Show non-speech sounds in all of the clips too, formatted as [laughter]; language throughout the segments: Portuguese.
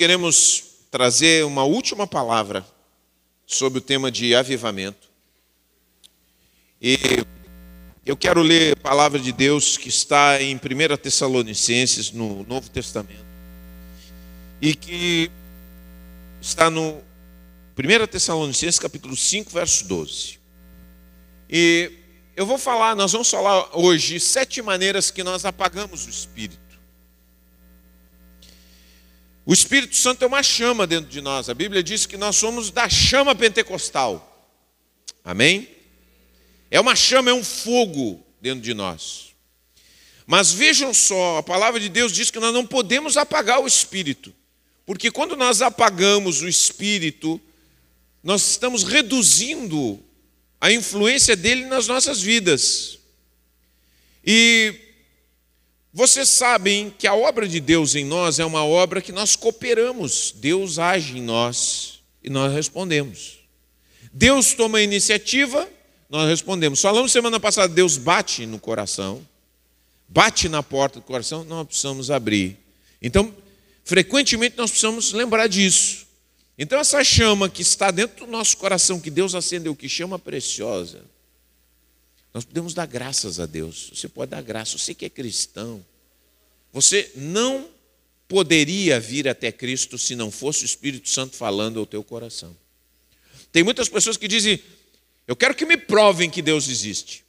queremos trazer uma última palavra sobre o tema de avivamento. E eu quero ler a palavra de Deus que está em 1 Tessalonicenses, no Novo Testamento, e que está no 1 Tessalonicenses, capítulo 5, verso 12. E eu vou falar, nós vamos falar hoje sete maneiras que nós apagamos o Espírito. O Espírito Santo é uma chama dentro de nós. A Bíblia diz que nós somos da chama pentecostal. Amém? É uma chama, é um fogo dentro de nós. Mas vejam só, a palavra de Deus diz que nós não podemos apagar o Espírito. Porque quando nós apagamos o Espírito, nós estamos reduzindo a influência dele nas nossas vidas. E vocês sabem que a obra de Deus em nós é uma obra que nós cooperamos. Deus age em nós e nós respondemos. Deus toma a iniciativa, nós respondemos. Falamos semana passada, Deus bate no coração, bate na porta do coração, nós precisamos abrir. Então, frequentemente nós precisamos lembrar disso. Então, essa chama que está dentro do nosso coração, que Deus acendeu, que chama preciosa, nós podemos dar graças a Deus. Você pode dar graça. Você que é cristão, você não poderia vir até Cristo se não fosse o Espírito Santo falando ao teu coração. Tem muitas pessoas que dizem: Eu quero que me provem que Deus existe.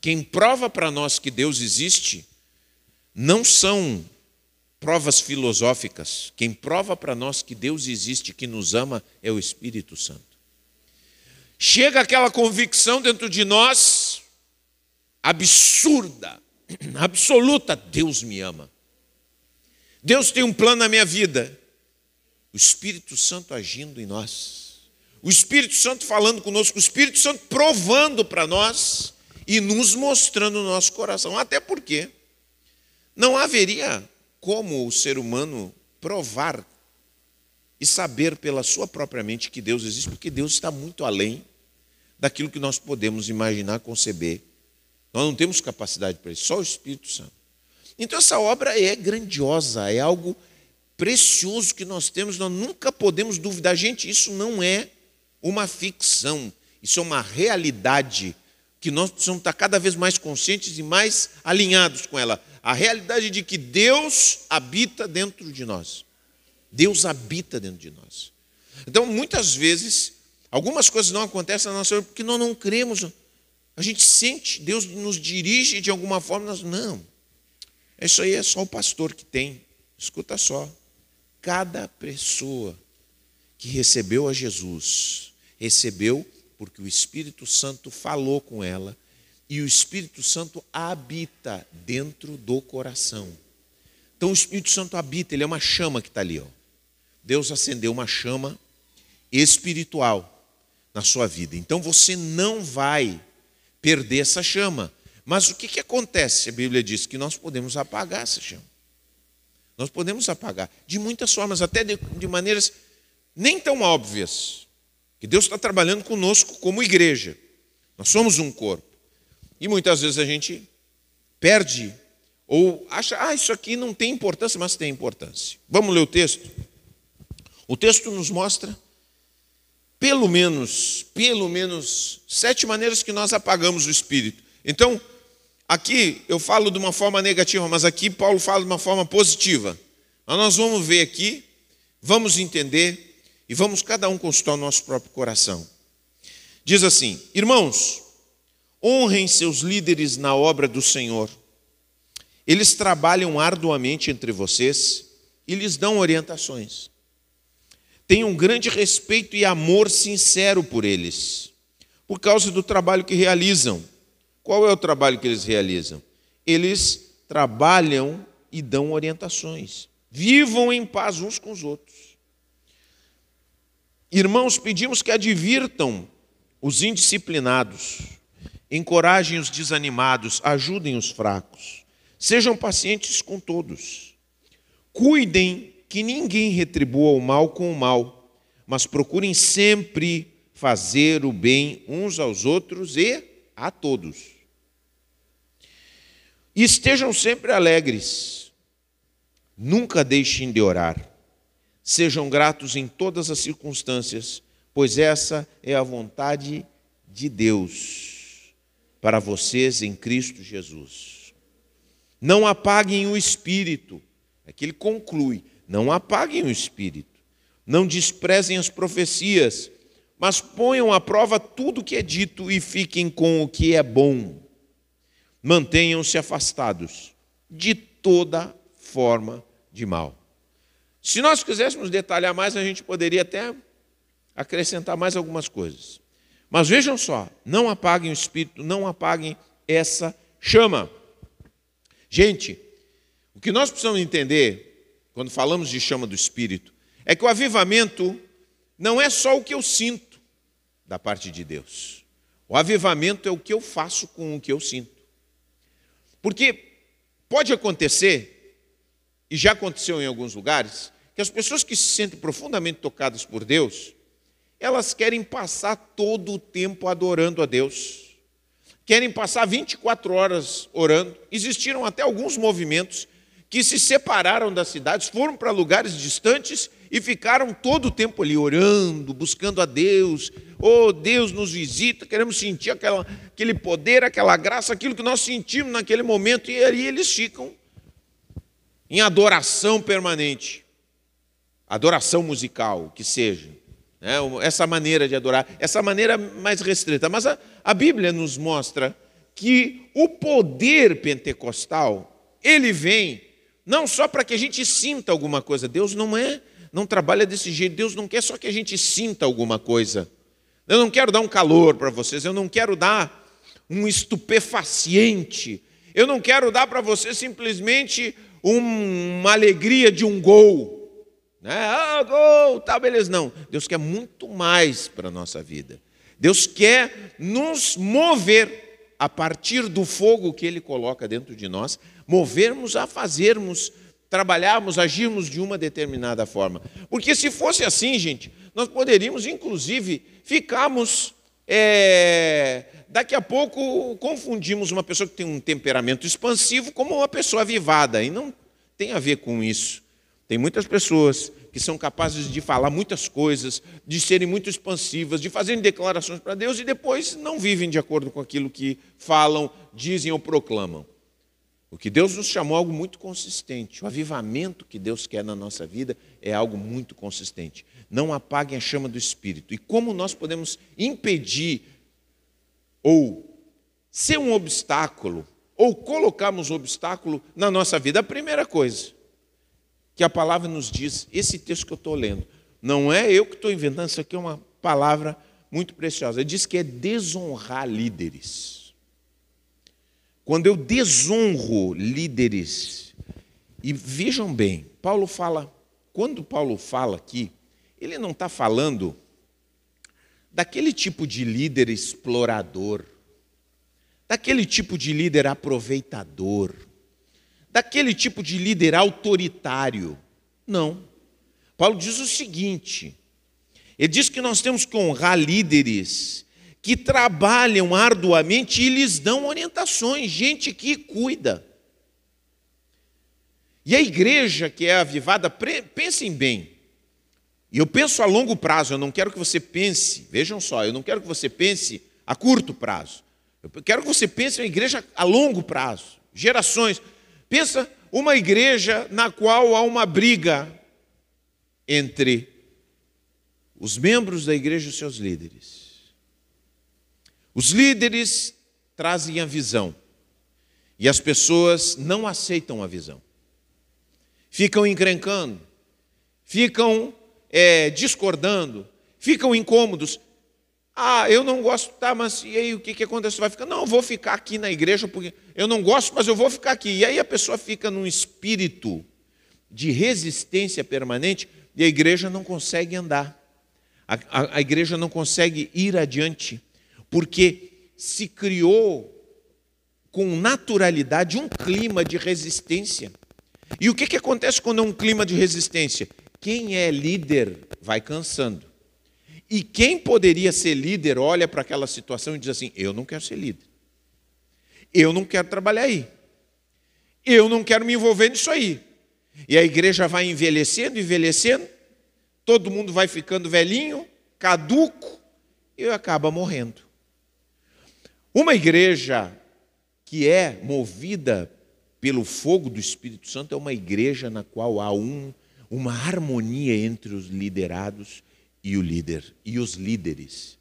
Quem prova para nós que Deus existe não são provas filosóficas. Quem prova para nós que Deus existe, que nos ama, é o Espírito Santo. Chega aquela convicção dentro de nós absurda, absoluta: Deus me ama. Deus tem um plano na minha vida. O Espírito Santo agindo em nós. O Espírito Santo falando conosco, o Espírito Santo provando para nós e nos mostrando o nosso coração. Até porque não haveria como o ser humano provar e saber pela sua própria mente que Deus existe, porque Deus está muito além daquilo que nós podemos imaginar, conceber nós não temos capacidade para isso, só o Espírito Santo. Então essa obra é grandiosa, é algo precioso que nós temos, nós nunca podemos duvidar. Gente, isso não é uma ficção, isso é uma realidade que nós precisamos estar cada vez mais conscientes e mais alinhados com ela. A realidade de que Deus habita dentro de nós. Deus habita dentro de nós. Então, muitas vezes, algumas coisas não acontecem na nossa vida porque nós não cremos a gente sente, Deus nos dirige de alguma forma, nós, não. Isso aí é só o pastor que tem. Escuta só. Cada pessoa que recebeu a Jesus, recebeu porque o Espírito Santo falou com ela e o Espírito Santo habita dentro do coração. Então o Espírito Santo habita, ele é uma chama que está ali. Ó. Deus acendeu uma chama espiritual na sua vida. Então você não vai perder essa chama. Mas o que, que acontece? A Bíblia diz que nós podemos apagar essa chama. Nós podemos apagar de muitas formas, até de, de maneiras nem tão óbvias. Que Deus está trabalhando conosco como igreja. Nós somos um corpo. E muitas vezes a gente perde ou acha, ah, isso aqui não tem importância, mas tem importância. Vamos ler o texto? O texto nos mostra pelo menos, pelo menos sete maneiras que nós apagamos o espírito. Então, aqui eu falo de uma forma negativa, mas aqui Paulo fala de uma forma positiva. Mas nós vamos ver aqui, vamos entender e vamos cada um consultar o nosso próprio coração. Diz assim: Irmãos, honrem seus líderes na obra do Senhor. Eles trabalham arduamente entre vocês e lhes dão orientações tenho um grande respeito e amor sincero por eles, por causa do trabalho que realizam. Qual é o trabalho que eles realizam? Eles trabalham e dão orientações. Vivam em paz uns com os outros. Irmãos, pedimos que advirtam os indisciplinados, encorajem os desanimados, ajudem os fracos, sejam pacientes com todos, cuidem que ninguém retribua o mal com o mal, mas procurem sempre fazer o bem uns aos outros e a todos. E estejam sempre alegres, nunca deixem de orar, Sejam gratos em todas as circunstâncias, pois essa é a vontade de Deus para vocês em Cristo Jesus. Não apaguem o espírito. É que ele conclui: não apaguem o espírito. Não desprezem as profecias, mas ponham à prova tudo o que é dito e fiquem com o que é bom. Mantenham-se afastados de toda forma de mal. Se nós quiséssemos detalhar mais, a gente poderia até acrescentar mais algumas coisas. Mas vejam só, não apaguem o espírito, não apaguem essa chama. Gente, o que nós precisamos entender, quando falamos de chama do espírito, é que o avivamento não é só o que eu sinto da parte de Deus. O avivamento é o que eu faço com o que eu sinto. Porque pode acontecer, e já aconteceu em alguns lugares, que as pessoas que se sentem profundamente tocadas por Deus, elas querem passar todo o tempo adorando a Deus. Querem passar 24 horas orando. Existiram até alguns movimentos que se separaram das cidades, foram para lugares distantes e ficaram todo o tempo ali orando, buscando a Deus. Oh, Deus nos visita, queremos sentir aquela, aquele poder, aquela graça, aquilo que nós sentimos naquele momento, e ali eles ficam em adoração permanente adoração musical, que seja né? essa maneira de adorar, essa maneira mais restrita. Mas a, a Bíblia nos mostra que o poder pentecostal, ele vem não só para que a gente sinta alguma coisa. Deus não é, não trabalha desse jeito. Deus não quer só que a gente sinta alguma coisa. Eu não quero dar um calor para vocês, eu não quero dar um estupefaciente. Eu não quero dar para vocês simplesmente um, uma alegria de um gol. Né? Ah, gol, tá, beleza. Não, Deus quer muito mais para a nossa vida. Deus quer nos mover a partir do fogo que Ele coloca dentro de nós, movermos a fazermos, trabalharmos, agirmos de uma determinada forma. Porque se fosse assim, gente, nós poderíamos, inclusive, ficarmos. É, daqui a pouco confundimos uma pessoa que tem um temperamento expansivo como uma pessoa avivada, e não tem a ver com isso. Tem muitas pessoas que são capazes de falar muitas coisas, de serem muito expansivas, de fazerem declarações para Deus e depois não vivem de acordo com aquilo que falam, dizem ou proclamam. O que Deus nos chamou é algo muito consistente. O avivamento que Deus quer na nossa vida é algo muito consistente. Não apaguem a chama do Espírito. E como nós podemos impedir ou ser um obstáculo ou colocarmos um obstáculo na nossa vida? A primeira coisa, que a palavra nos diz, esse texto que eu estou lendo, não é eu que estou inventando, isso aqui é uma palavra muito preciosa. Ele diz que é desonrar líderes. Quando eu desonro líderes, e vejam bem, Paulo fala, quando Paulo fala aqui, ele não está falando daquele tipo de líder explorador, daquele tipo de líder aproveitador daquele tipo de líder autoritário. Não. Paulo diz o seguinte: ele diz que nós temos que honrar líderes que trabalham arduamente e lhes dão orientações, gente que cuida. E a igreja que é avivada, pensem bem. E eu penso a longo prazo, eu não quero que você pense, vejam só, eu não quero que você pense a curto prazo. Eu quero que você pense em igreja a longo prazo, gerações. Pensa uma igreja na qual há uma briga entre os membros da igreja e os seus líderes. Os líderes trazem a visão e as pessoas não aceitam a visão. Ficam encrencando, ficam é, discordando, ficam incômodos. Ah, eu não gosto, tá, mas e aí o que, que acontece? Vai ficar, não, eu vou ficar aqui na igreja, porque eu não gosto, mas eu vou ficar aqui. E aí a pessoa fica num espírito de resistência permanente e a igreja não consegue andar. A, a, a igreja não consegue ir adiante, porque se criou com naturalidade um clima de resistência. E o que, que acontece quando é um clima de resistência? Quem é líder vai cansando. E quem poderia ser líder olha para aquela situação e diz assim: Eu não quero ser líder. Eu não quero trabalhar aí. Eu não quero me envolver nisso aí. E a igreja vai envelhecendo, envelhecendo, todo mundo vai ficando velhinho, caduco e acaba morrendo. Uma igreja que é movida pelo fogo do Espírito Santo é uma igreja na qual há um, uma harmonia entre os liderados e o líder e os líderes.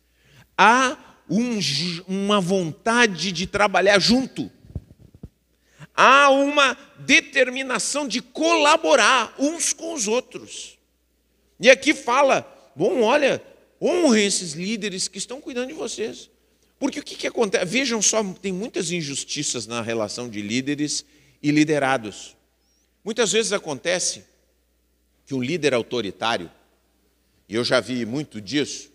Há um, uma vontade de trabalhar junto. Há uma determinação de colaborar uns com os outros. E aqui fala: bom, olha, honre esses líderes que estão cuidando de vocês. Porque o que, que acontece? Vejam só, tem muitas injustiças na relação de líderes e liderados. Muitas vezes acontece que um líder autoritário, e eu já vi muito disso,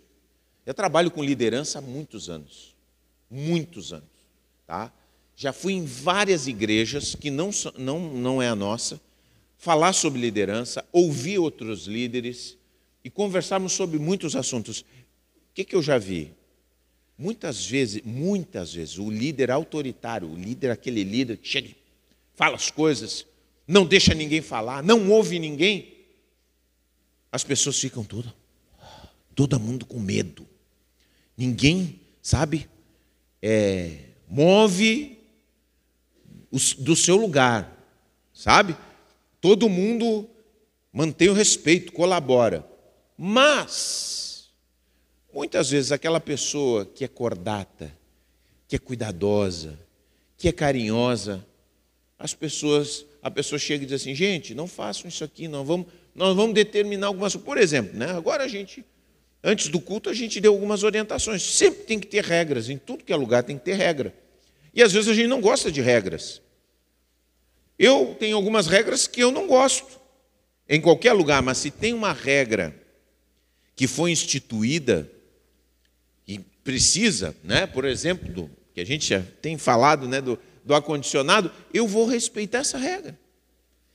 eu trabalho com liderança há muitos anos. Muitos anos. Tá? Já fui em várias igrejas, que não, não, não é a nossa, falar sobre liderança, ouvir outros líderes e conversarmos sobre muitos assuntos. O que, que eu já vi? Muitas vezes, muitas vezes, o líder autoritário, o líder, aquele líder que chega, fala as coisas, não deixa ninguém falar, não ouve ninguém, as pessoas ficam todas, todo mundo com medo. Ninguém, sabe, é, move do seu lugar, sabe? Todo mundo mantém o respeito, colabora. Mas, Muitas vezes aquela pessoa que é cordata, que é cuidadosa, que é carinhosa, as pessoas, a pessoa chega e diz assim, gente, não façam isso aqui, não vamos, nós vamos determinar algumas, por exemplo, né? Agora a gente, antes do culto a gente deu algumas orientações. Sempre tem que ter regras, em tudo que é lugar tem que ter regra. E às vezes a gente não gosta de regras. Eu tenho algumas regras que eu não gosto em qualquer lugar, mas se tem uma regra que foi instituída precisa, né? por exemplo, do, que a gente já tem falado né? do, do ar-condicionado, eu vou respeitar essa regra.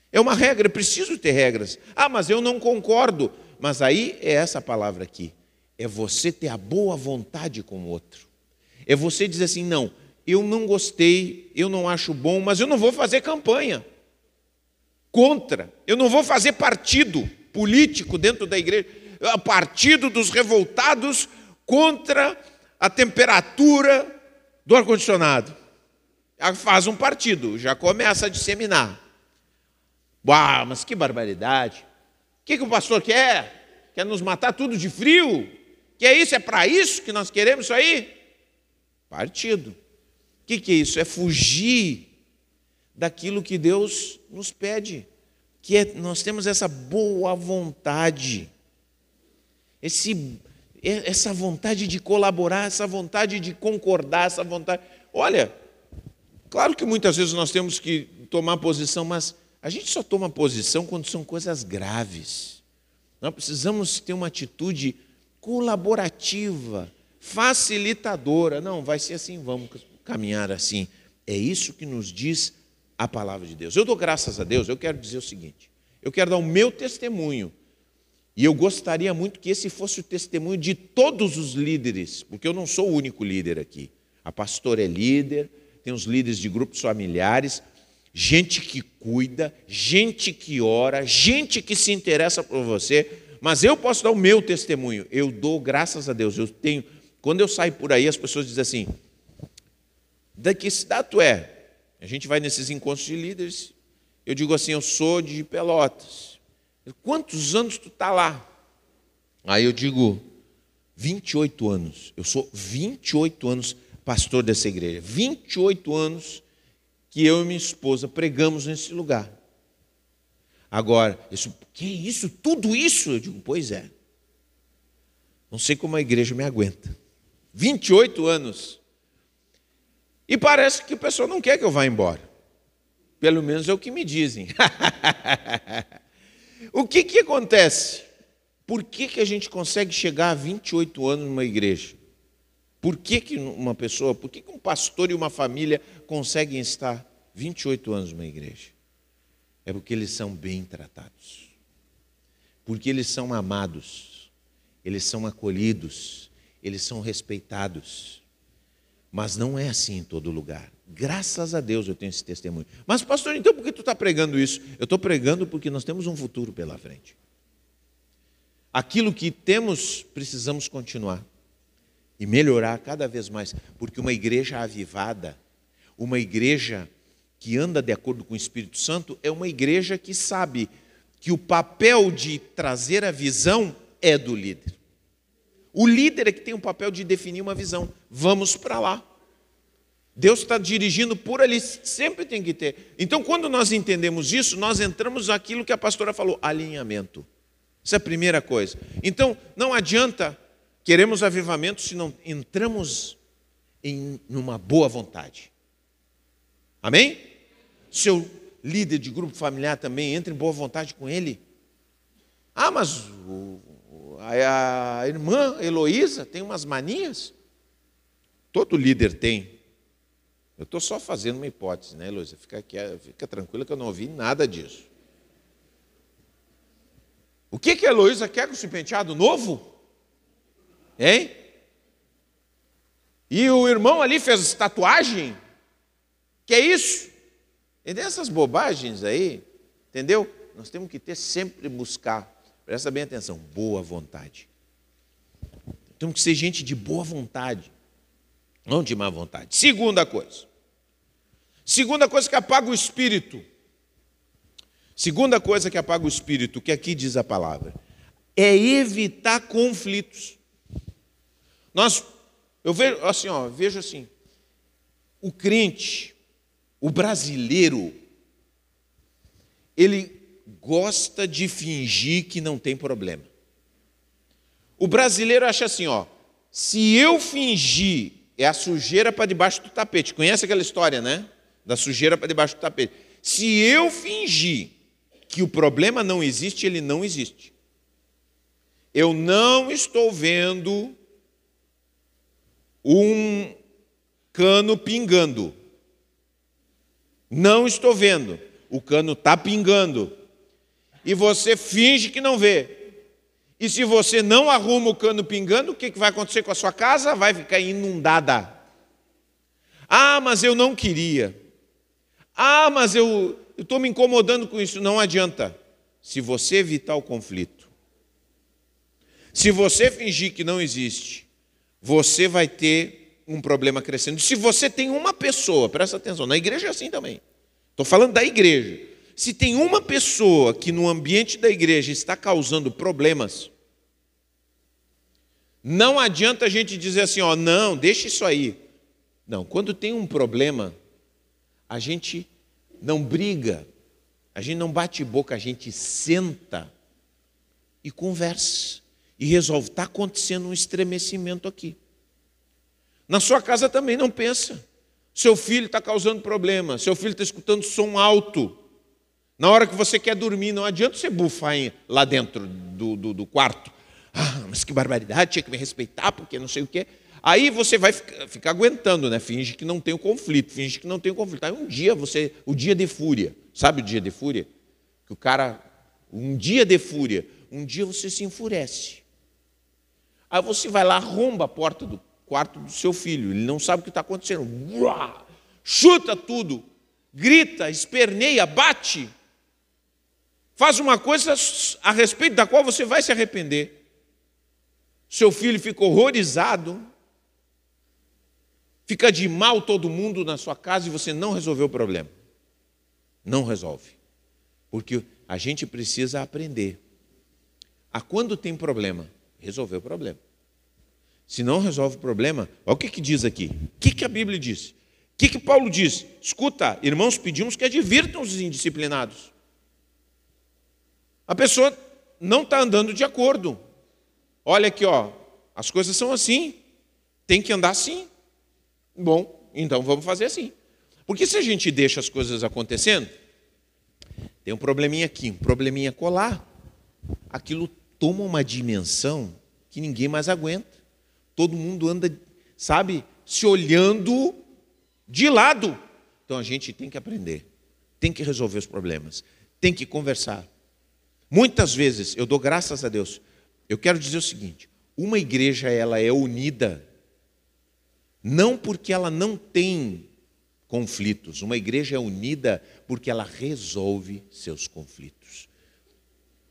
É uma regra, preciso ter regras. Ah, mas eu não concordo. Mas aí é essa palavra aqui. É você ter a boa vontade com o outro. É você dizer assim: não, eu não gostei, eu não acho bom, mas eu não vou fazer campanha contra. Eu não vou fazer partido político dentro da igreja, partido dos revoltados contra a temperatura do ar-condicionado. Faz um partido, já começa a disseminar. Uau, mas que barbaridade. O que, que o pastor quer? Quer nos matar tudo de frio? Que é isso? É para isso que nós queremos isso aí? Partido. O que, que é isso? É fugir daquilo que Deus nos pede. Que é, nós temos essa boa vontade, esse essa vontade de colaborar, essa vontade de concordar, essa vontade. Olha, claro que muitas vezes nós temos que tomar posição, mas a gente só toma posição quando são coisas graves. Nós precisamos ter uma atitude colaborativa, facilitadora. Não, vai ser assim, vamos caminhar assim. É isso que nos diz a palavra de Deus. Eu dou graças a Deus, eu quero dizer o seguinte: eu quero dar o meu testemunho e eu gostaria muito que esse fosse o testemunho de todos os líderes, porque eu não sou o único líder aqui. A pastora é líder, tem os líderes de grupos familiares, gente que cuida, gente que ora, gente que se interessa por você. Mas eu posso dar o meu testemunho. Eu dou graças a Deus. Eu tenho. Quando eu saio por aí, as pessoas dizem assim: da que cidade tu é? A gente vai nesses encontros de líderes. Eu digo assim: eu sou de Pelotas. Quantos anos tu está lá? Aí eu digo, 28 anos. Eu sou 28 anos pastor dessa igreja. 28 anos que eu e minha esposa pregamos nesse lugar. Agora, isso, que isso? Tudo isso? Eu digo, pois é. Não sei como a igreja me aguenta. 28 anos. E parece que o pessoal não quer que eu vá embora. Pelo menos é o que me dizem. [laughs] O que, que acontece? Por que, que a gente consegue chegar a 28 anos numa igreja? Por que, que uma pessoa, por que, que um pastor e uma família conseguem estar 28 anos numa igreja? É porque eles são bem tratados, porque eles são amados, eles são acolhidos, eles são respeitados. Mas não é assim em todo lugar. Graças a Deus eu tenho esse testemunho. Mas, pastor, então por que tu está pregando isso? Eu estou pregando porque nós temos um futuro pela frente. aquilo que temos, precisamos continuar e melhorar cada vez mais, porque uma igreja avivada, uma igreja que anda de acordo com o Espírito Santo, é uma igreja que sabe que o papel de trazer a visão é do líder. O líder é que tem o papel de definir uma visão. Vamos para lá. Deus está dirigindo por ali, sempre tem que ter. Então, quando nós entendemos isso, nós entramos naquilo que a pastora falou: alinhamento. Essa é a primeira coisa. Então, não adianta queremos avivamento se não entramos em numa boa vontade. Amém? Seu líder de grupo familiar também entra em boa vontade com ele. Ah, mas o, a, a irmã Heloísa tem umas manias? Todo líder tem. Eu estou só fazendo uma hipótese, né, Heloísa? Fica, fica tranquila que eu não ouvi nada disso. O que, que a Heloísa quer com esse penteado novo? Hein? E o irmão ali fez tatuagem? Que é isso? E dessas bobagens aí, entendeu? Nós temos que ter sempre buscar, presta bem atenção, boa vontade. Temos que ser gente de boa vontade, não de má vontade. Segunda coisa. Segunda coisa que apaga o espírito. Segunda coisa que apaga o espírito, que aqui diz a palavra, é evitar conflitos. Nós, eu vejo assim, ó, vejo assim, o crente, o brasileiro, ele gosta de fingir que não tem problema. O brasileiro acha assim, ó, se eu fingir é a sujeira para debaixo do tapete. Conhece aquela história, né? Da sujeira para debaixo do tapete. Se eu fingir que o problema não existe, ele não existe. Eu não estou vendo um cano pingando. Não estou vendo. O cano está pingando. E você finge que não vê. E se você não arruma o cano pingando, o que vai acontecer com a sua casa? Vai ficar inundada. Ah, mas eu não queria. Ah, mas eu estou me incomodando com isso. Não adianta. Se você evitar o conflito, se você fingir que não existe, você vai ter um problema crescendo. Se você tem uma pessoa, presta atenção, na igreja é assim também. Estou falando da igreja. Se tem uma pessoa que no ambiente da igreja está causando problemas, não adianta a gente dizer assim, ó, não, deixa isso aí. Não, quando tem um problema, a gente não briga, a gente não bate boca, a gente senta e conversa e resolve. Está acontecendo um estremecimento aqui. Na sua casa também não pensa. Seu filho está causando problema, seu filho está escutando som alto. Na hora que você quer dormir, não adianta você bufar lá dentro do, do, do quarto. Ah, mas que barbaridade, tinha que me respeitar, porque não sei o quê. Aí você vai ficar, ficar, aguentando, né? Finge que não tem o conflito, finge que não tem o conflito. Aí um dia você, o dia de fúria, sabe o dia de fúria? Que o cara, um dia de fúria, um dia você se enfurece. Aí você vai lá, arromba a porta do quarto do seu filho, ele não sabe o que está acontecendo. Chuta tudo, grita, esperneia, bate. Faz uma coisa a respeito da qual você vai se arrepender. Seu filho fica horrorizado, Fica de mal todo mundo na sua casa e você não resolveu o problema. Não resolve. Porque a gente precisa aprender a quando tem problema, resolver o problema. Se não resolve o problema, olha o que, que diz aqui. O que, que a Bíblia diz? O que, que Paulo diz? Escuta, irmãos, pedimos que advirtam os indisciplinados. A pessoa não está andando de acordo. Olha aqui, ó, as coisas são assim, tem que andar assim. Bom, então vamos fazer assim. Porque se a gente deixa as coisas acontecendo, tem um probleminha aqui, um probleminha colar, aquilo toma uma dimensão que ninguém mais aguenta. Todo mundo anda, sabe, se olhando de lado. Então a gente tem que aprender, tem que resolver os problemas, tem que conversar. Muitas vezes, eu dou graças a Deus, eu quero dizer o seguinte: uma igreja ela é unida não porque ela não tem conflitos. Uma igreja é unida porque ela resolve seus conflitos.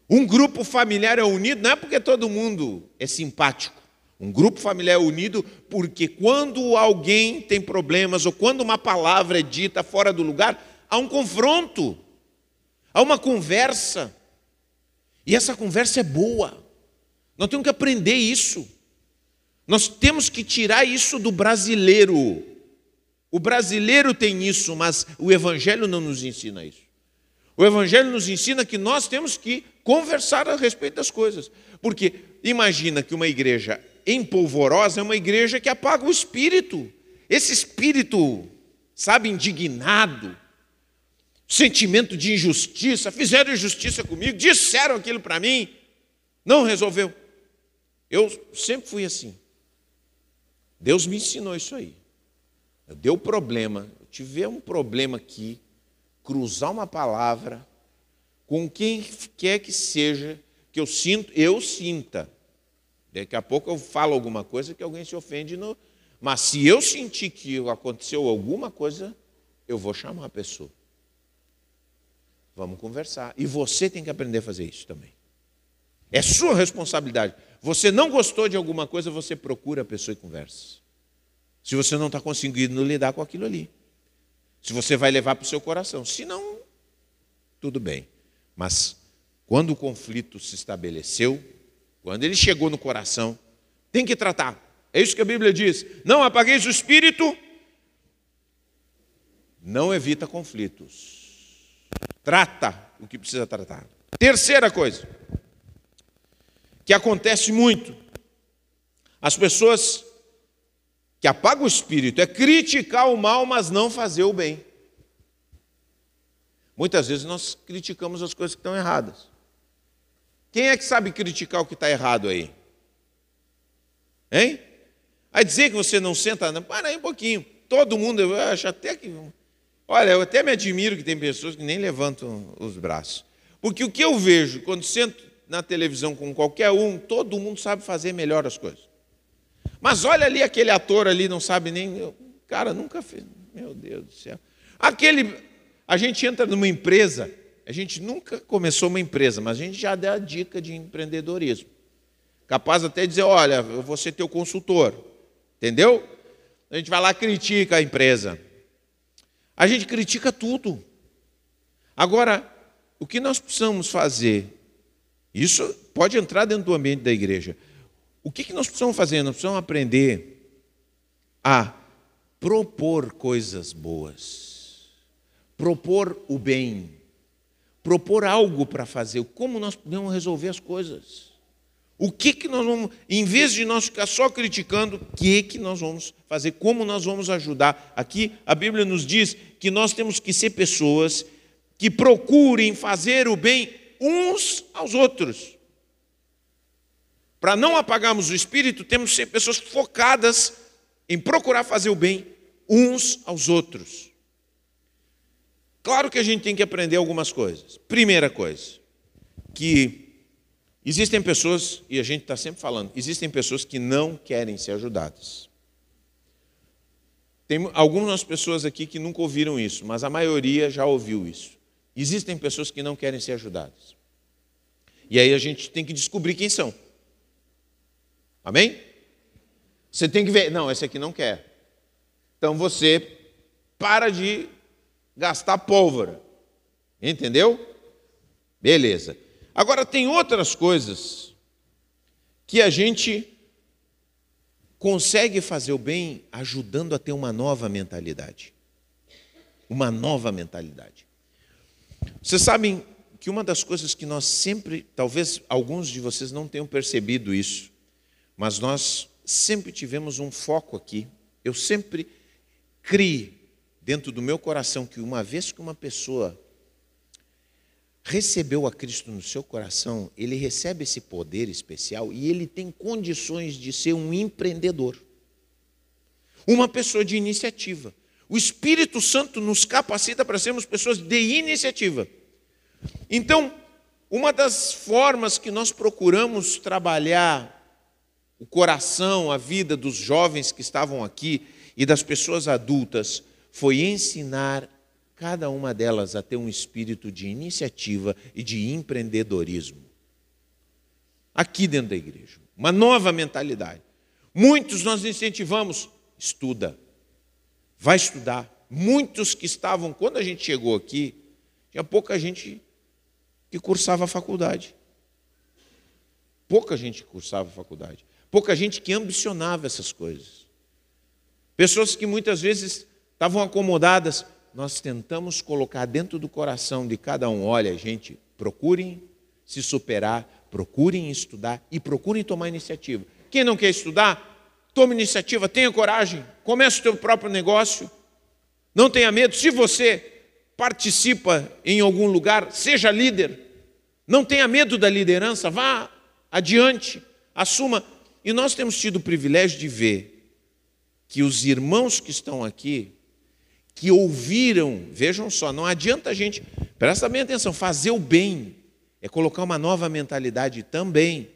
Um grupo familiar é unido não é porque todo mundo é simpático. Um grupo familiar é unido porque quando alguém tem problemas ou quando uma palavra é dita fora do lugar, há um confronto, há uma conversa. E essa conversa é boa. Nós temos que aprender isso. Nós temos que tirar isso do brasileiro. O brasileiro tem isso, mas o Evangelho não nos ensina isso. O Evangelho nos ensina que nós temos que conversar a respeito das coisas. Porque imagina que uma igreja empolvorosa é uma igreja que apaga o espírito. Esse espírito, sabe, indignado, sentimento de injustiça, fizeram injustiça comigo, disseram aquilo para mim, não resolveu. Eu sempre fui assim. Deus me ensinou isso aí. Deu problema, eu um problema aqui, cruzar uma palavra com quem quer que seja que eu sinto, eu sinta. Daqui a pouco eu falo alguma coisa que alguém se ofende no, mas se eu sentir que aconteceu alguma coisa, eu vou chamar a pessoa. Vamos conversar. E você tem que aprender a fazer isso também. É sua responsabilidade. Você não gostou de alguma coisa, você procura a pessoa e conversa. Se você não está conseguindo lidar com aquilo ali. Se você vai levar para o seu coração. Se não, tudo bem. Mas quando o conflito se estabeleceu, quando ele chegou no coração, tem que tratar. É isso que a Bíblia diz. Não apagueis o espírito, não evita conflitos. Trata o que precisa tratar. Terceira coisa, que acontece muito. As pessoas que apagam o espírito é criticar o mal, mas não fazer o bem. Muitas vezes nós criticamos as coisas que estão erradas. Quem é que sabe criticar o que está errado aí? Hein? Vai dizer que você não senta, não. para aí um pouquinho. Todo mundo, eu acho até que. Olha, eu até me admiro que tem pessoas que nem levantam os braços. Porque o que eu vejo quando sento na televisão com qualquer um, todo mundo sabe fazer melhor as coisas. Mas olha ali aquele ator ali, não sabe nem. Cara, nunca fez. Meu Deus do céu. Aquele. A gente entra numa empresa a gente nunca começou uma empresa, mas a gente já deu a dica de empreendedorismo. Capaz até de dizer, olha, eu vou ser teu consultor. Entendeu? A gente vai lá critica a empresa. A gente critica tudo. Agora, o que nós precisamos fazer? Isso pode entrar dentro do ambiente da igreja. O que nós precisamos fazer? Nós precisamos aprender a propor coisas boas, propor o bem, propor algo para fazer, como nós podemos resolver as coisas. O que, que nós vamos, em vez de nós ficar só criticando, o que, que nós vamos fazer, como nós vamos ajudar. Aqui a Bíblia nos diz que nós temos que ser pessoas que procurem fazer o bem uns aos outros. Para não apagarmos o espírito, temos que ser pessoas focadas em procurar fazer o bem uns aos outros. Claro que a gente tem que aprender algumas coisas. Primeira coisa, que existem pessoas, e a gente está sempre falando, existem pessoas que não querem ser ajudadas. Tem algumas pessoas aqui que nunca ouviram isso, mas a maioria já ouviu isso. Existem pessoas que não querem ser ajudadas. E aí a gente tem que descobrir quem são. Amém? Você tem que ver, não, esse aqui não quer. Então você para de gastar pólvora. Entendeu? Beleza. Agora, tem outras coisas que a gente consegue fazer o bem ajudando a ter uma nova mentalidade. Uma nova mentalidade. Vocês sabem que uma das coisas que nós sempre, talvez alguns de vocês não tenham percebido isso, mas nós sempre tivemos um foco aqui. Eu sempre criei dentro do meu coração que uma vez que uma pessoa recebeu a Cristo no seu coração, ele recebe esse poder especial e ele tem condições de ser um empreendedor. Uma pessoa de iniciativa. O Espírito Santo nos capacita para sermos pessoas de iniciativa. Então, uma das formas que nós procuramos trabalhar o coração, a vida dos jovens que estavam aqui e das pessoas adultas foi ensinar cada uma delas a ter um espírito de iniciativa e de empreendedorismo. aqui dentro da igreja. Uma nova mentalidade. Muitos nós incentivamos, estuda, vai estudar. Muitos que estavam, quando a gente chegou aqui, tinha pouca gente que cursava a faculdade. Pouca gente cursava a faculdade. Pouca gente que ambicionava essas coisas. Pessoas que muitas vezes estavam acomodadas. Nós tentamos colocar dentro do coração de cada um: olha, gente, procurem se superar, procurem estudar e procurem tomar iniciativa. Quem não quer estudar, tome iniciativa, tenha coragem, comece o seu próprio negócio. Não tenha medo. Se você participa em algum lugar, seja líder. Não tenha medo da liderança, vá adiante, assuma. E nós temos tido o privilégio de ver que os irmãos que estão aqui, que ouviram, vejam só, não adianta a gente, presta bem atenção, fazer o bem é colocar uma nova mentalidade também.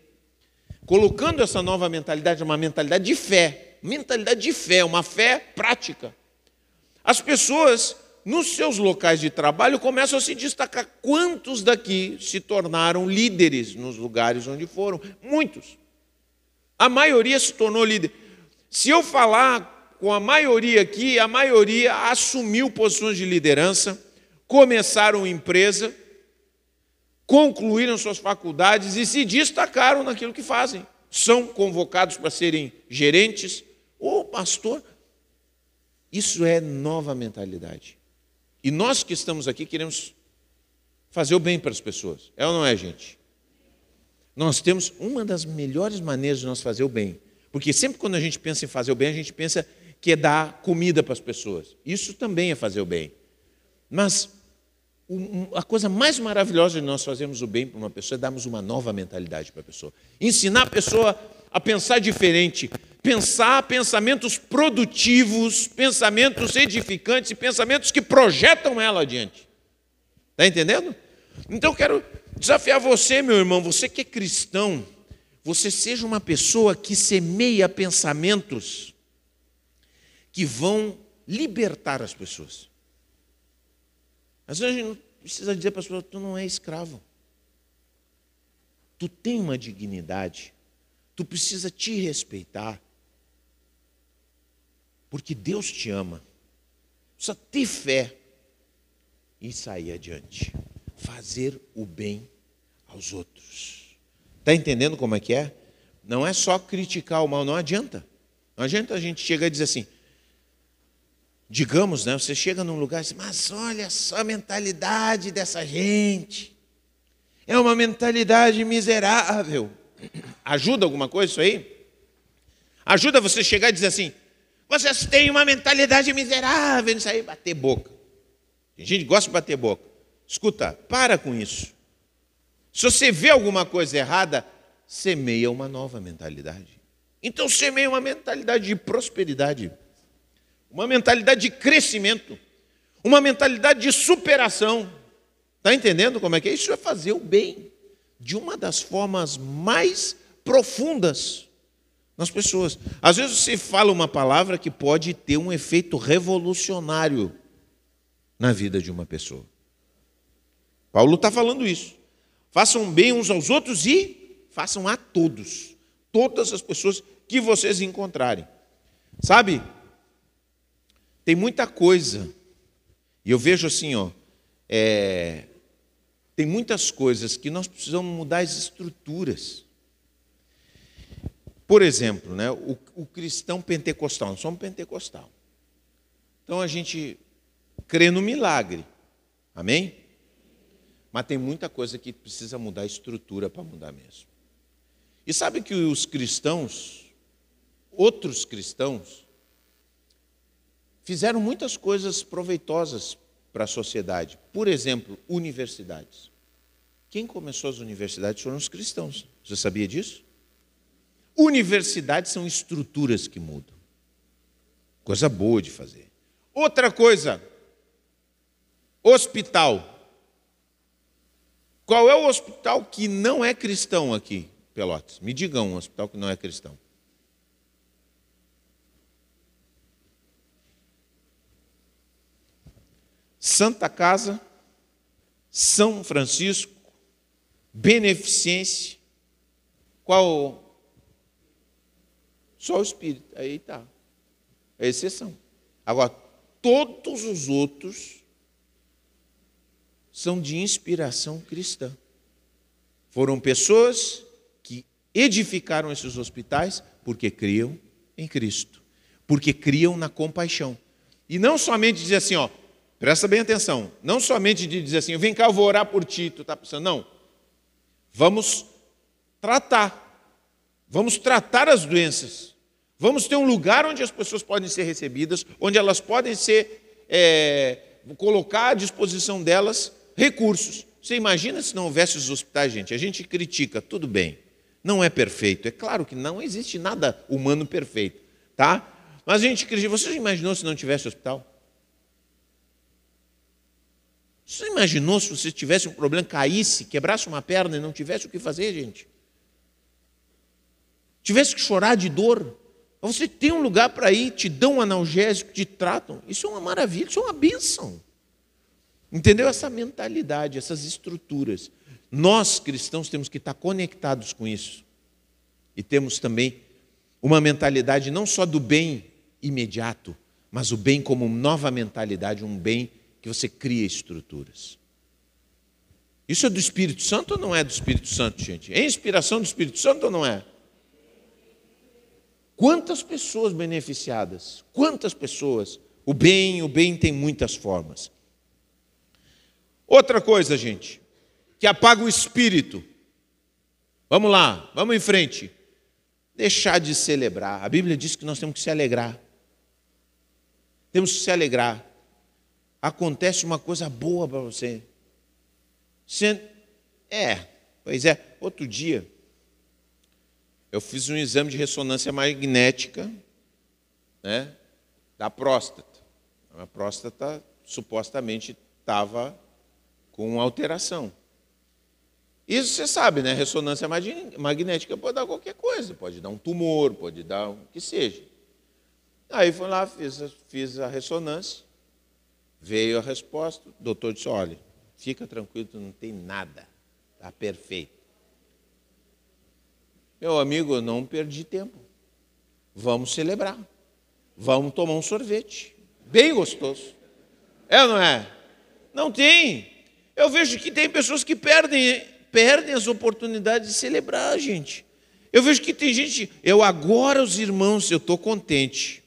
Colocando essa nova mentalidade, uma mentalidade de fé, mentalidade de fé, uma fé prática. As pessoas nos seus locais de trabalho começam a se destacar. Quantos daqui se tornaram líderes nos lugares onde foram? Muitos. A maioria se tornou líder. Se eu falar com a maioria aqui, a maioria assumiu posições de liderança, começaram empresa, concluíram suas faculdades e se destacaram naquilo que fazem. São convocados para serem gerentes. Ô pastor, isso é nova mentalidade. E nós que estamos aqui queremos fazer o bem para as pessoas. É ou não é, gente? Nós temos uma das melhores maneiras de nós fazer o bem. Porque sempre quando a gente pensa em fazer o bem, a gente pensa que é dar comida para as pessoas. Isso também é fazer o bem. Mas a coisa mais maravilhosa de nós fazermos o bem para uma pessoa é darmos uma nova mentalidade para a pessoa. Ensinar a pessoa a pensar diferente, pensar pensamentos produtivos, pensamentos edificantes e pensamentos que projetam ela adiante. Está entendendo? Então eu quero desafiar você, meu irmão, você que é cristão, você seja uma pessoa que semeia pensamentos que vão libertar as pessoas. Às vezes a gente precisa dizer para as pessoas: tu não é escravo. Tu tem uma dignidade. Tu precisa te respeitar. Porque Deus te ama. Precisa ter fé e sair adiante. Fazer o bem aos outros. Está entendendo como é que é? Não é só criticar o mal, não adianta. Não adianta a gente chegar e dizer assim, digamos, né, você chega num lugar e diz, mas olha só a mentalidade dessa gente. É uma mentalidade miserável. Ajuda alguma coisa isso aí? Ajuda você chegar e dizer assim, vocês têm uma mentalidade miserável, isso aí, bater boca. Tem gente que gosta de bater boca. Escuta, para com isso. Se você vê alguma coisa errada, semeia uma nova mentalidade. Então semeia uma mentalidade de prosperidade, uma mentalidade de crescimento, uma mentalidade de superação. Está entendendo como é que é? Isso é fazer o bem de uma das formas mais profundas nas pessoas. Às vezes você fala uma palavra que pode ter um efeito revolucionário na vida de uma pessoa. Paulo está falando isso. Façam bem uns aos outros e façam a todos, todas as pessoas que vocês encontrarem. Sabe? Tem muita coisa, e eu vejo assim, ó, é, tem muitas coisas que nós precisamos mudar as estruturas. Por exemplo, né, o, o cristão pentecostal, nós somos pentecostal. Então a gente crê no milagre. Amém? Mas tem muita coisa que precisa mudar a estrutura para mudar mesmo. E sabe que os cristãos, outros cristãos, fizeram muitas coisas proveitosas para a sociedade. Por exemplo, universidades. Quem começou as universidades foram os cristãos. Você sabia disso? Universidades são estruturas que mudam. Coisa boa de fazer. Outra coisa, hospital. Qual é o hospital que não é cristão aqui, Pelotas? Me digam um hospital que não é cristão. Santa Casa, São Francisco, Beneficência, Qual? Só o Espírito. Aí tá. É exceção. Agora, todos os outros são de inspiração cristã. Foram pessoas que edificaram esses hospitais porque criam em Cristo, porque criam na compaixão. E não somente dizer assim, ó, presta bem atenção, não somente de dizer assim, vem cá, eu vou orar por ti, tu está pensando, não. Vamos tratar, vamos tratar as doenças, vamos ter um lugar onde as pessoas podem ser recebidas, onde elas podem ser, é, colocar à disposição delas recursos. Você imagina se não houvesse os hospitais, gente? A gente critica, tudo bem, não é perfeito. É claro que não existe nada humano perfeito, tá? Mas a gente critica. Você já imaginou se não tivesse hospital? Você imaginou se você tivesse um problema, caísse, quebrasse uma perna e não tivesse o que fazer, gente? Tivesse que chorar de dor. Você tem um lugar para ir, te dão um analgésico, te tratam. Isso é uma maravilha, isso é uma bênção. Entendeu? Essa mentalidade, essas estruturas. Nós, cristãos, temos que estar conectados com isso. E temos também uma mentalidade não só do bem imediato, mas o bem como nova mentalidade, um bem que você cria estruturas. Isso é do Espírito Santo ou não é do Espírito Santo, gente? É inspiração do Espírito Santo ou não é? Quantas pessoas beneficiadas? Quantas pessoas? O bem, o bem tem muitas formas. Outra coisa, gente, que apaga o espírito. Vamos lá, vamos em frente. Deixar de celebrar. A Bíblia diz que nós temos que se alegrar. Temos que se alegrar. Acontece uma coisa boa para você. você. É, pois é. Outro dia, eu fiz um exame de ressonância magnética né, da próstata. A próstata supostamente estava com alteração. Isso você sabe, né? Ressonância magnética pode dar qualquer coisa, pode dar um tumor, pode dar o que seja. Aí fui lá, fiz, fiz a ressonância, veio a resposta, o doutor disse, olha, fica tranquilo, não tem nada, está perfeito. Meu amigo, eu não perdi tempo. Vamos celebrar. Vamos tomar um sorvete. Bem gostoso. É não é? Não tem. Eu vejo que tem pessoas que perdem, perdem as oportunidades de celebrar, gente. Eu vejo que tem gente, eu agora os irmãos, eu estou contente.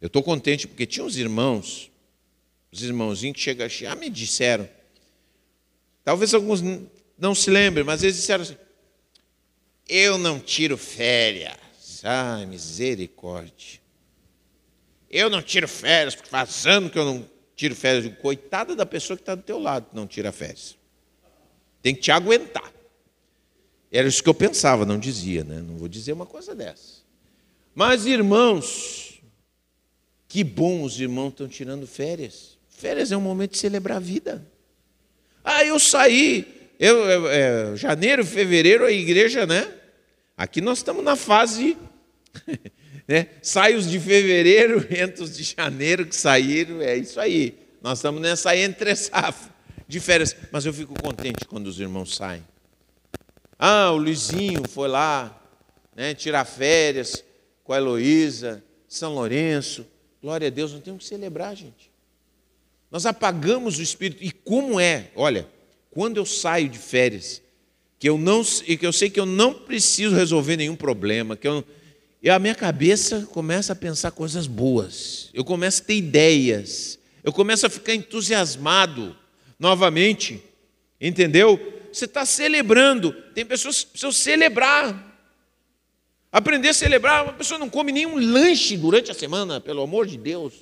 Eu estou contente porque tinha uns irmãos, os irmãozinhos que chegam, ah, me disseram. Talvez alguns não se lembrem, mas eles disseram assim: eu não tiro férias. Ai, misericórdia. Eu não tiro férias, porque faz ano que eu não tiro férias. Coitada da pessoa que está do teu lado que não tira férias. Tem que te aguentar. Era isso que eu pensava, não dizia, né? Não vou dizer uma coisa dessa. Mas, irmãos, que bom os irmãos estão tirando férias. Férias é um momento de celebrar a vida. Ah, eu saí, eu, é, janeiro, fevereiro, a igreja, né? Aqui nós estamos na fase [laughs] né? Sai os de fevereiro, [laughs] entra os de janeiro que saíram, é isso aí. Nós estamos nessa entre safra de férias. Mas eu fico contente quando os irmãos saem. Ah, o Luizinho foi lá né, tirar férias com a Heloísa, São Lourenço. Glória a Deus, não temos que celebrar, gente. Nós apagamos o espírito. E como é? Olha, quando eu saio de férias, que eu não que eu sei que eu não preciso resolver nenhum problema, que eu e a minha cabeça começa a pensar coisas boas, eu começo a ter ideias, eu começo a ficar entusiasmado novamente, entendeu? Você está celebrando, tem pessoas que precisam celebrar, aprender a celebrar. Uma pessoa não come nenhum lanche durante a semana, pelo amor de Deus,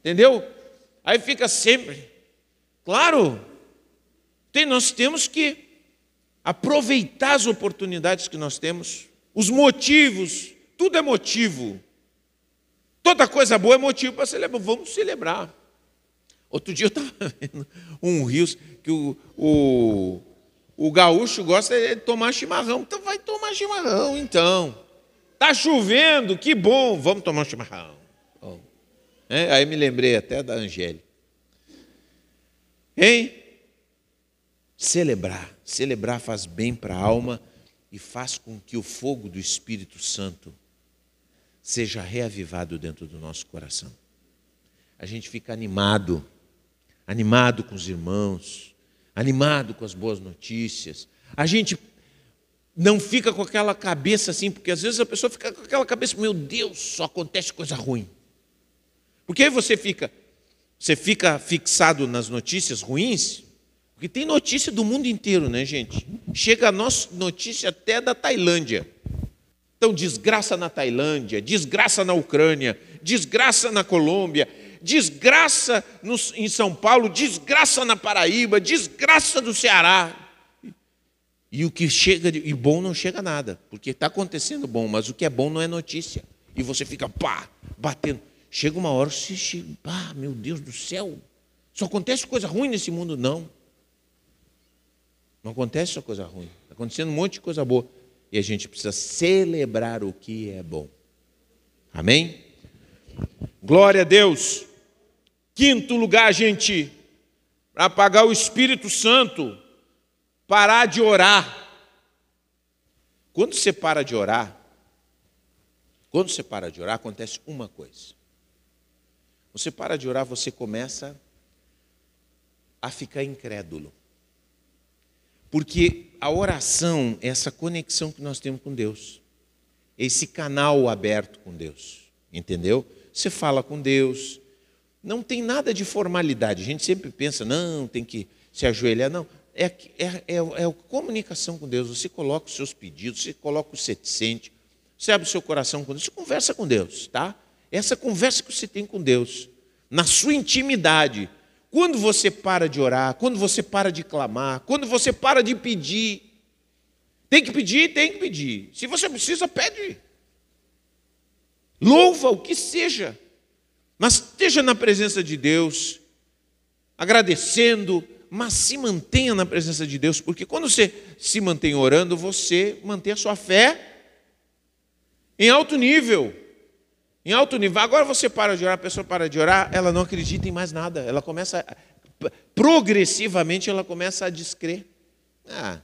entendeu? Aí fica sempre, claro, tem, nós temos que aproveitar as oportunidades que nós temos os motivos, tudo é motivo. Toda coisa boa é motivo para celebrar. Vamos celebrar. Outro dia eu estava [laughs] vendo um rio que o, o, o gaúcho gosta de tomar chimarrão. Então vai tomar chimarrão, então. Está chovendo, que bom, vamos tomar chimarrão. É, aí me lembrei até da Angélica. Hein? Celebrar. Celebrar faz bem para a alma e faz com que o fogo do Espírito Santo seja reavivado dentro do nosso coração. A gente fica animado, animado com os irmãos, animado com as boas notícias. A gente não fica com aquela cabeça assim, porque às vezes a pessoa fica com aquela cabeça, meu Deus, só acontece coisa ruim. Porque aí você fica, você fica fixado nas notícias ruins, porque tem notícia do mundo inteiro, né, gente? Chega a nossa notícia até da Tailândia. Então, desgraça na Tailândia, desgraça na Ucrânia, desgraça na Colômbia, desgraça no, em São Paulo, desgraça na Paraíba, desgraça do Ceará. E o que chega de e bom não chega nada, porque está acontecendo bom, mas o que é bom não é notícia. E você fica pá, batendo. Chega uma hora, você chega, pá, meu Deus do céu, só acontece coisa ruim nesse mundo? Não. Não acontece só coisa ruim. Está acontecendo um monte de coisa boa. E a gente precisa celebrar o que é bom. Amém? Glória a Deus. Quinto lugar, gente, para apagar o Espírito Santo, parar de orar. Quando você para de orar, quando você para de orar, acontece uma coisa. Você para de orar, você começa a ficar incrédulo. Porque a oração é essa conexão que nós temos com Deus, esse canal aberto com Deus, entendeu? Você fala com Deus, não tem nada de formalidade. A gente sempre pensa, não, tem que se ajoelhar. Não, é, é, é, é a comunicação com Deus. Você coloca os seus pedidos, você coloca o sente, você abre o seu coração com Deus, você conversa com Deus, tá? Essa conversa que você tem com Deus, na sua intimidade. Quando você para de orar, quando você para de clamar, quando você para de pedir, tem que pedir, tem que pedir. Se você precisa, pede. Louva o que seja, mas esteja na presença de Deus, agradecendo, mas se mantenha na presença de Deus, porque quando você se mantém orando, você mantém a sua fé em alto nível. Em alto nível. Agora você para de orar, a pessoa para de orar, ela não acredita em mais nada. Ela começa, progressivamente, ela começa a descrer. Ah,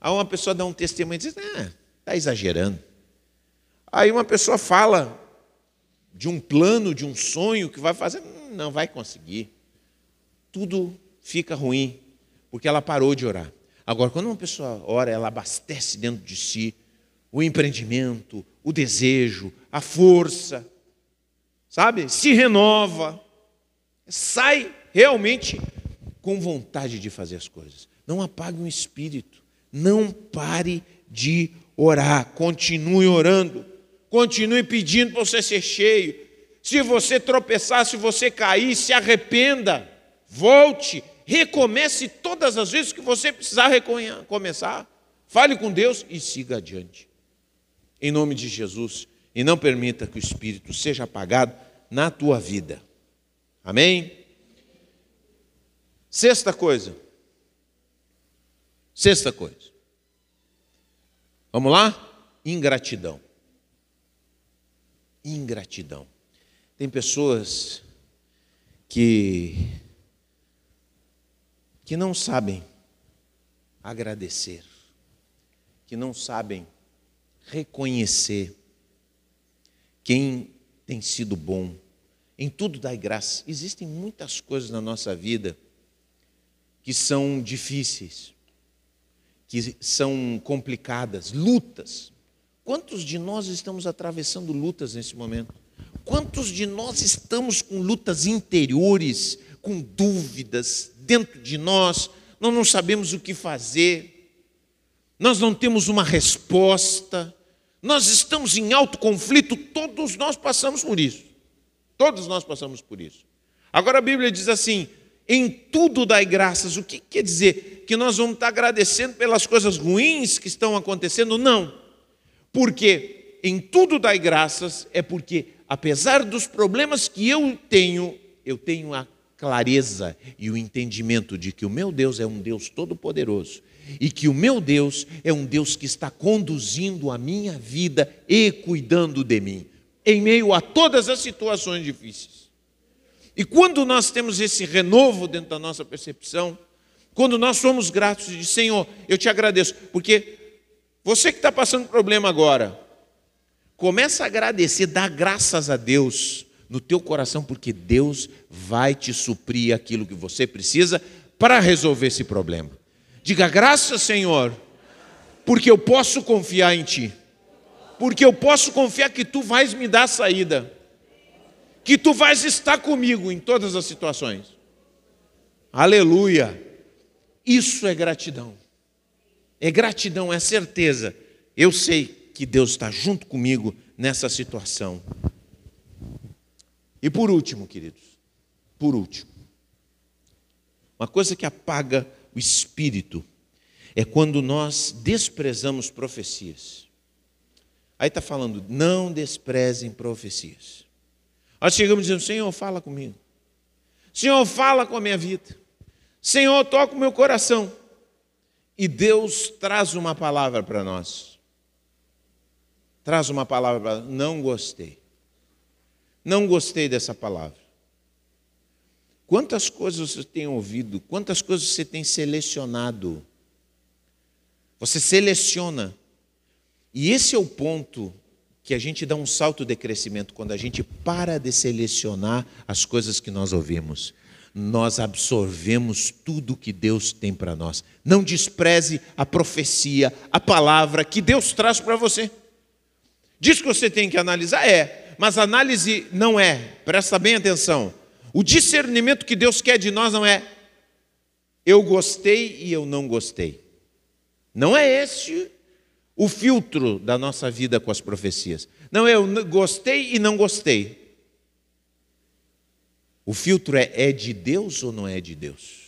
aí uma pessoa dá um testemunho e diz: Ah, está exagerando. Aí uma pessoa fala de um plano, de um sonho que vai fazer, não vai conseguir. Tudo fica ruim, porque ela parou de orar. Agora, quando uma pessoa ora, ela abastece dentro de si o empreendimento, o desejo, a força, sabe? Se renova, sai realmente com vontade de fazer as coisas. Não apague o espírito, não pare de orar, continue orando, continue pedindo para você ser cheio. Se você tropeçar, se você cair, se arrependa, volte, recomece todas as vezes que você precisar recomeçar. Fale com Deus e siga adiante. Em nome de Jesus. E não permita que o Espírito seja apagado na tua vida. Amém? Sexta coisa. Sexta coisa. Vamos lá? Ingratidão. Ingratidão. Tem pessoas que que não sabem agradecer, que não sabem reconhecer quem tem sido bom. Em tudo dai graça. Existem muitas coisas na nossa vida que são difíceis, que são complicadas, lutas. Quantos de nós estamos atravessando lutas nesse momento? Quantos de nós estamos com lutas interiores, com dúvidas dentro de nós, nós não sabemos o que fazer, nós não temos uma resposta, nós estamos em alto conflito, todos nós passamos por isso. Todos nós passamos por isso. Agora a Bíblia diz assim: em tudo dai graças. O que quer dizer? Que nós vamos estar agradecendo pelas coisas ruins que estão acontecendo? Não. Porque em tudo dai graças é porque, apesar dos problemas que eu tenho, eu tenho a clareza e o entendimento de que o meu Deus é um Deus todo-poderoso e que o meu Deus é um Deus que está conduzindo a minha vida e cuidando de mim, em meio a todas as situações difíceis. E quando nós temos esse renovo dentro da nossa percepção, quando nós somos gratos de Senhor, eu te agradeço, porque Você que está passando problema agora, começa a agradecer, dá graças a Deus no teu coração, porque Deus vai te suprir aquilo que você precisa para resolver esse problema. Diga graças, Senhor, porque eu posso confiar em Ti, porque eu posso confiar que Tu vais me dar saída, que Tu vais estar comigo em todas as situações. Aleluia! Isso é gratidão. É gratidão, é certeza. Eu sei que Deus está junto comigo nessa situação. E por último, queridos, por último, uma coisa que apaga o espírito é quando nós desprezamos profecias. Aí está falando, não desprezem profecias. Nós chegamos dizendo, Senhor, fala comigo. Senhor, fala com a minha vida. Senhor, toca o meu coração. E Deus traz uma palavra para nós. Traz uma palavra para. Não gostei. Não gostei dessa palavra. Quantas coisas você tem ouvido? Quantas coisas você tem selecionado? Você seleciona. E esse é o ponto que a gente dá um salto de crescimento quando a gente para de selecionar as coisas que nós ouvimos nós absorvemos tudo que Deus tem para nós. Não despreze a profecia, a palavra que Deus traz para você. Diz que você tem que analisar? É, mas análise não é, presta bem atenção. O discernimento que Deus quer de nós não é eu gostei e eu não gostei. Não é esse o filtro da nossa vida com as profecias. Não, é eu gostei e não gostei. O filtro é: é de Deus ou não é de Deus?